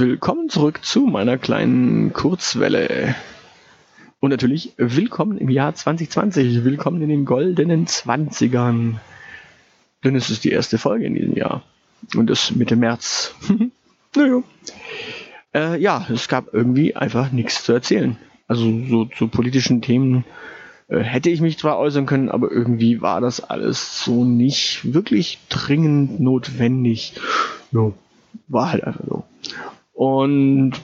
Willkommen zurück zu meiner kleinen Kurzwelle. Und natürlich willkommen im Jahr 2020. Willkommen in den goldenen Zwanzigern. Denn es ist die erste Folge in diesem Jahr. Und es Mitte März. naja. Äh, ja, es gab irgendwie einfach nichts zu erzählen. Also so zu politischen Themen äh, hätte ich mich zwar äußern können, aber irgendwie war das alles so nicht wirklich dringend notwendig. Ja, war halt einfach so. Und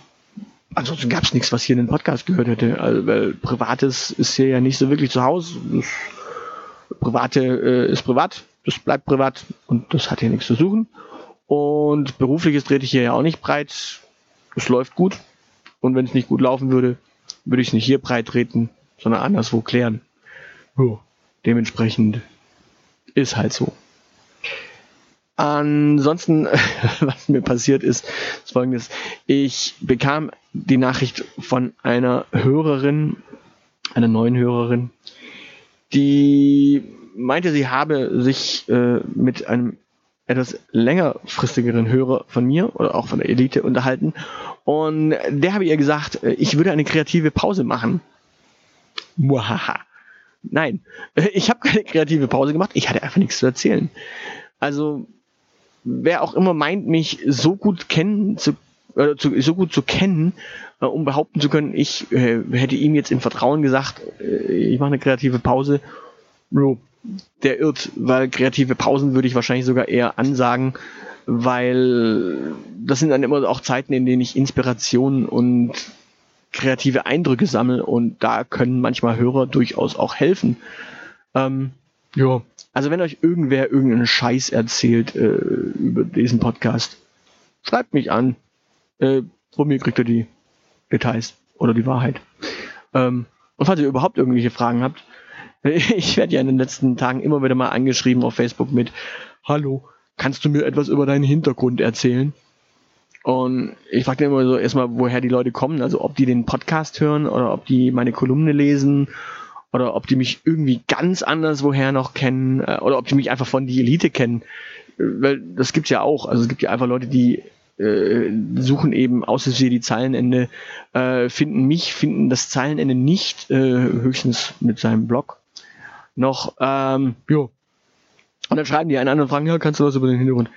ansonsten gab es nichts, was hier in den Podcast gehört hätte. Also, weil Privates ist hier ja nicht so wirklich zu Hause. Das Private äh, ist privat, das bleibt privat und das hat hier nichts zu suchen. Und berufliches trete ich hier ja auch nicht breit. Es läuft gut. Und wenn es nicht gut laufen würde, würde ich es nicht hier breit treten, sondern anderswo klären. Ja, dementsprechend ist halt so. Ansonsten, was mir passiert ist, ist folgendes. Ich bekam die Nachricht von einer Hörerin, einer neuen Hörerin, die meinte, sie habe sich äh, mit einem etwas längerfristigeren Hörer von mir oder auch von der Elite unterhalten. Und der habe ihr gesagt, äh, ich würde eine kreative Pause machen. Muhaha. Nein, ich habe keine kreative Pause gemacht. Ich hatte einfach nichts zu erzählen. Also wer auch immer meint, mich so gut kennen zu, äh, zu so gut zu kennen, äh, um behaupten zu können, ich äh, hätte ihm jetzt im Vertrauen gesagt, äh, ich mache eine kreative Pause. Bro, der irrt, weil kreative Pausen würde ich wahrscheinlich sogar eher ansagen, weil das sind dann immer auch Zeiten, in denen ich Inspiration und kreative Eindrücke sammle und da können manchmal Hörer durchaus auch helfen. Ähm, ja, also wenn euch irgendwer irgendeinen Scheiß erzählt äh, über diesen Podcast, schreibt mich an. Äh, von mir kriegt ihr die Details oder die Wahrheit. Ähm, und falls ihr überhaupt irgendwelche Fragen habt, ich werde ja in den letzten Tagen immer wieder mal angeschrieben auf Facebook mit Hallo, kannst du mir etwas über deinen Hintergrund erzählen? Und ich frage immer so erstmal, woher die Leute kommen, also ob die den Podcast hören oder ob die meine Kolumne lesen oder ob die mich irgendwie ganz anders woher noch kennen äh, oder ob die mich einfach von die Elite kennen. Äh, weil das gibt's ja auch. Also es gibt ja einfach Leute, die äh, suchen eben außer die Zeilenende, äh, finden mich, finden das Zeilenende nicht, äh, höchstens mit seinem Blog noch, ähm, jo. Und dann schreiben die einen an und fragen, ja, kannst du was über den Hintergrund?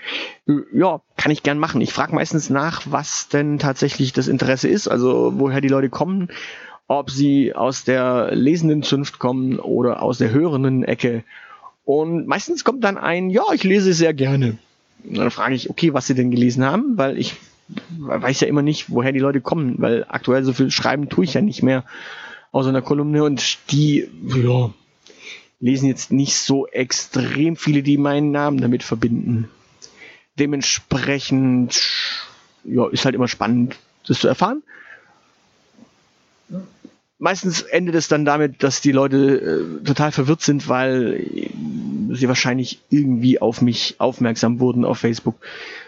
Äh, ja, kann ich gern machen. Ich frage meistens nach, was denn tatsächlich das Interesse ist, also woher die Leute kommen ob sie aus der lesenden Zunft kommen oder aus der hörenden Ecke. Und meistens kommt dann ein, ja, ich lese sehr gerne. Und dann frage ich, okay, was sie denn gelesen haben, weil ich weiß ja immer nicht, woher die Leute kommen, weil aktuell so viel schreiben tue ich ja nicht mehr aus einer Kolumne und die, ja, lesen jetzt nicht so extrem viele, die meinen Namen damit verbinden. Dementsprechend, ja, ist halt immer spannend, das zu erfahren meistens endet es dann damit, dass die Leute äh, total verwirrt sind, weil sie wahrscheinlich irgendwie auf mich aufmerksam wurden auf Facebook,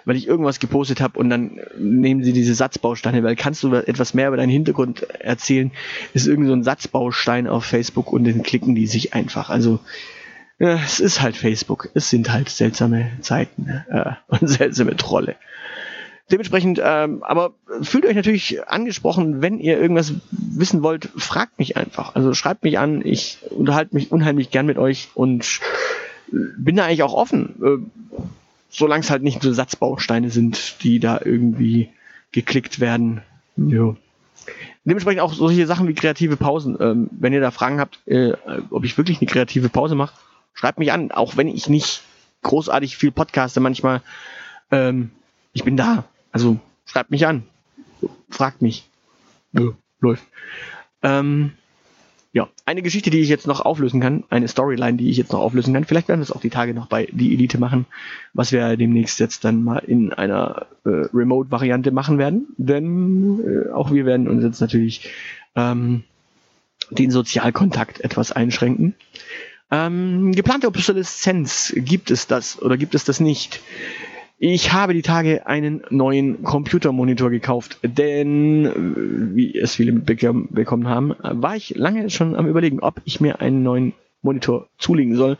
weil ich irgendwas gepostet habe und dann nehmen sie diese Satzbausteine, weil kannst du etwas mehr über deinen Hintergrund erzählen, ist irgend so ein Satzbaustein auf Facebook und dann klicken die sich einfach. Also ja, es ist halt Facebook. Es sind halt seltsame Zeiten äh, und seltsame Trolle. Dementsprechend, ähm, aber fühlt euch natürlich angesprochen, wenn ihr irgendwas wissen wollt, fragt mich einfach. Also schreibt mich an, ich unterhalte mich unheimlich gern mit euch und bin da eigentlich auch offen, äh, solange es halt nicht so Satzbausteine sind, die da irgendwie geklickt werden. Ja. Dementsprechend auch solche Sachen wie kreative Pausen. Ähm, wenn ihr da Fragen habt, äh, ob ich wirklich eine kreative Pause mache, schreibt mich an, auch wenn ich nicht großartig viel podcaste manchmal. Ähm, ich bin da. Also schreibt mich an. Fragt mich. Ja, läuft. Ähm, ja, eine Geschichte, die ich jetzt noch auflösen kann, eine Storyline, die ich jetzt noch auflösen kann. Vielleicht werden wir es auch die Tage noch bei die Elite machen, was wir demnächst jetzt dann mal in einer äh, Remote-Variante machen werden. Denn äh, auch wir werden uns jetzt natürlich ähm, den Sozialkontakt etwas einschränken. Ähm, geplante Obsoleszenz, gibt es das oder gibt es das nicht? Ich habe die Tage einen neuen Computermonitor gekauft, denn, äh, wie es viele mitbekommen haben, war ich lange schon am überlegen, ob ich mir einen neuen Monitor zulegen soll.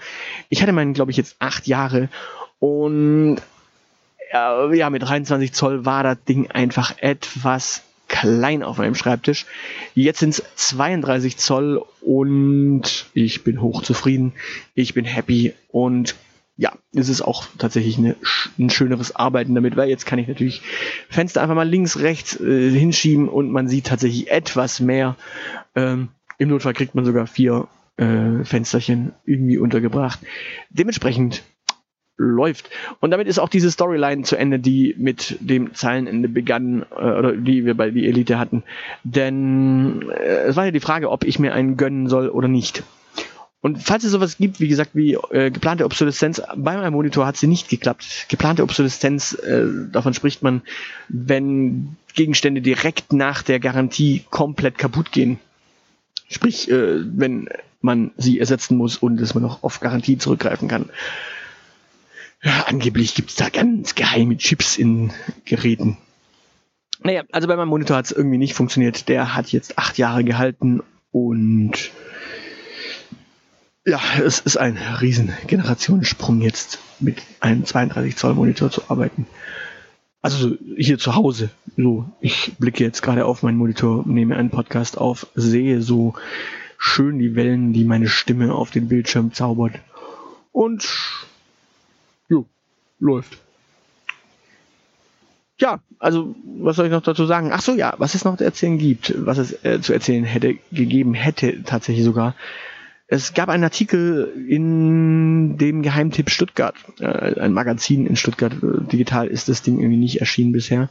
Ich hatte meinen, glaube ich, jetzt acht Jahre und äh, ja, mit 23 Zoll war das Ding einfach etwas klein auf meinem Schreibtisch. Jetzt sind es 32 Zoll und ich bin hochzufrieden. Ich bin happy und ja, es ist auch tatsächlich eine, ein schöneres Arbeiten damit, weil jetzt kann ich natürlich Fenster einfach mal links, rechts äh, hinschieben und man sieht tatsächlich etwas mehr. Ähm, Im Notfall kriegt man sogar vier äh, Fensterchen irgendwie untergebracht. Dementsprechend läuft. Und damit ist auch diese Storyline zu Ende, die mit dem Zeilenende begann, äh, oder die wir bei die Elite hatten. Denn äh, es war ja die Frage, ob ich mir einen gönnen soll oder nicht. Und falls es sowas gibt, wie gesagt, wie äh, geplante Obsoleszenz, bei meinem Monitor hat sie nicht geklappt. Geplante Obsoleszenz, äh, davon spricht man, wenn Gegenstände direkt nach der Garantie komplett kaputt gehen. Sprich, äh, wenn man sie ersetzen muss und dass man noch auf Garantie zurückgreifen kann. Ja, angeblich gibt's da ganz geheime Chips in Geräten. Naja, also bei meinem Monitor hat's irgendwie nicht funktioniert. Der hat jetzt acht Jahre gehalten und ja, es ist ein riesen Generationssprung jetzt mit einem 32 Zoll Monitor zu arbeiten. Also hier zu Hause. So, ich blicke jetzt gerade auf meinen Monitor, nehme einen Podcast auf, sehe so schön die Wellen, die meine Stimme auf den Bildschirm zaubert. Und jo, läuft. Ja, also was soll ich noch dazu sagen? Ach so, ja, was es noch zu erzählen gibt, was es äh, zu erzählen hätte, gegeben hätte tatsächlich sogar, es gab einen Artikel in dem Geheimtipp Stuttgart, äh, ein Magazin in Stuttgart. Äh, digital ist das Ding irgendwie nicht erschienen bisher.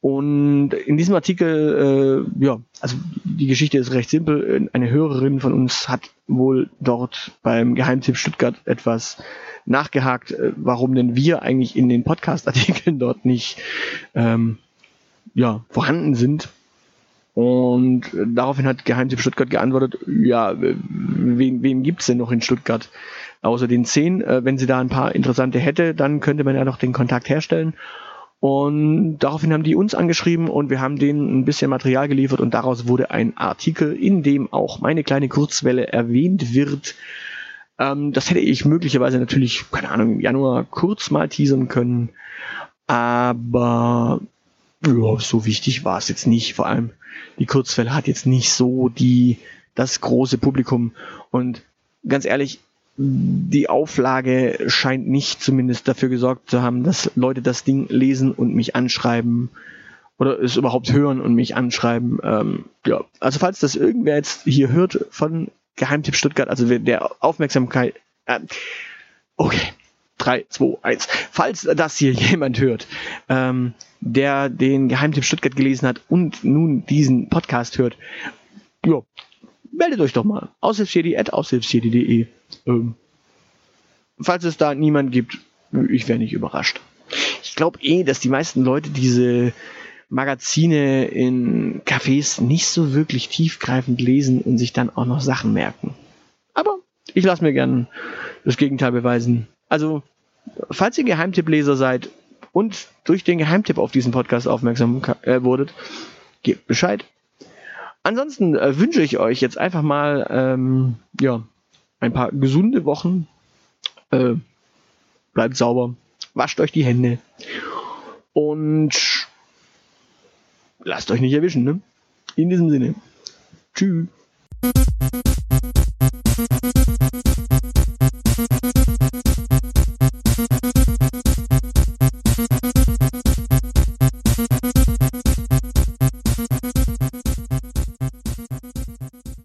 Und in diesem Artikel, äh, ja, also die Geschichte ist recht simpel. Eine Hörerin von uns hat wohl dort beim Geheimtipp Stuttgart etwas nachgehakt, äh, warum denn wir eigentlich in den Podcast-Artikeln dort nicht ähm, ja, vorhanden sind. Und daraufhin hat Geheimtipp Stuttgart geantwortet, ja, wen, wen gibt's denn noch in Stuttgart? Außer den zehn. Äh, wenn sie da ein paar interessante hätte, dann könnte man ja noch den Kontakt herstellen. Und daraufhin haben die uns angeschrieben und wir haben denen ein bisschen Material geliefert und daraus wurde ein Artikel, in dem auch meine kleine Kurzwelle erwähnt wird. Ähm, das hätte ich möglicherweise natürlich, keine Ahnung, im Januar kurz mal teasern können. Aber ja, so wichtig war es jetzt nicht. Vor allem die Kurzwelle hat jetzt nicht so die, das große Publikum. Und ganz ehrlich, die Auflage scheint nicht zumindest dafür gesorgt zu haben, dass Leute das Ding lesen und mich anschreiben oder es überhaupt hören und mich anschreiben. Ähm, ja, also falls das irgendwer jetzt hier hört von Geheimtipp Stuttgart, also der Aufmerksamkeit, äh, 3, 2, 1. Falls das hier jemand hört, ähm, der den Geheimtipp Stuttgart gelesen hat und nun diesen Podcast hört, jo, meldet euch doch mal. Aushilfsjedi.aushilfsjedi.de ähm, Falls es da niemand gibt, ich wäre nicht überrascht. Ich glaube eh, dass die meisten Leute diese Magazine in Cafés nicht so wirklich tiefgreifend lesen und sich dann auch noch Sachen merken. Aber ich lasse mir gern das Gegenteil beweisen. Also, falls ihr Geheimtippleser seid und durch den Geheimtipp auf diesen Podcast aufmerksam äh, wurdet, gebt Bescheid. Ansonsten äh, wünsche ich euch jetzt einfach mal ähm, ja, ein paar gesunde Wochen. Äh, bleibt sauber, wascht euch die Hände und lasst euch nicht erwischen. Ne? In diesem Sinne. Tschüss.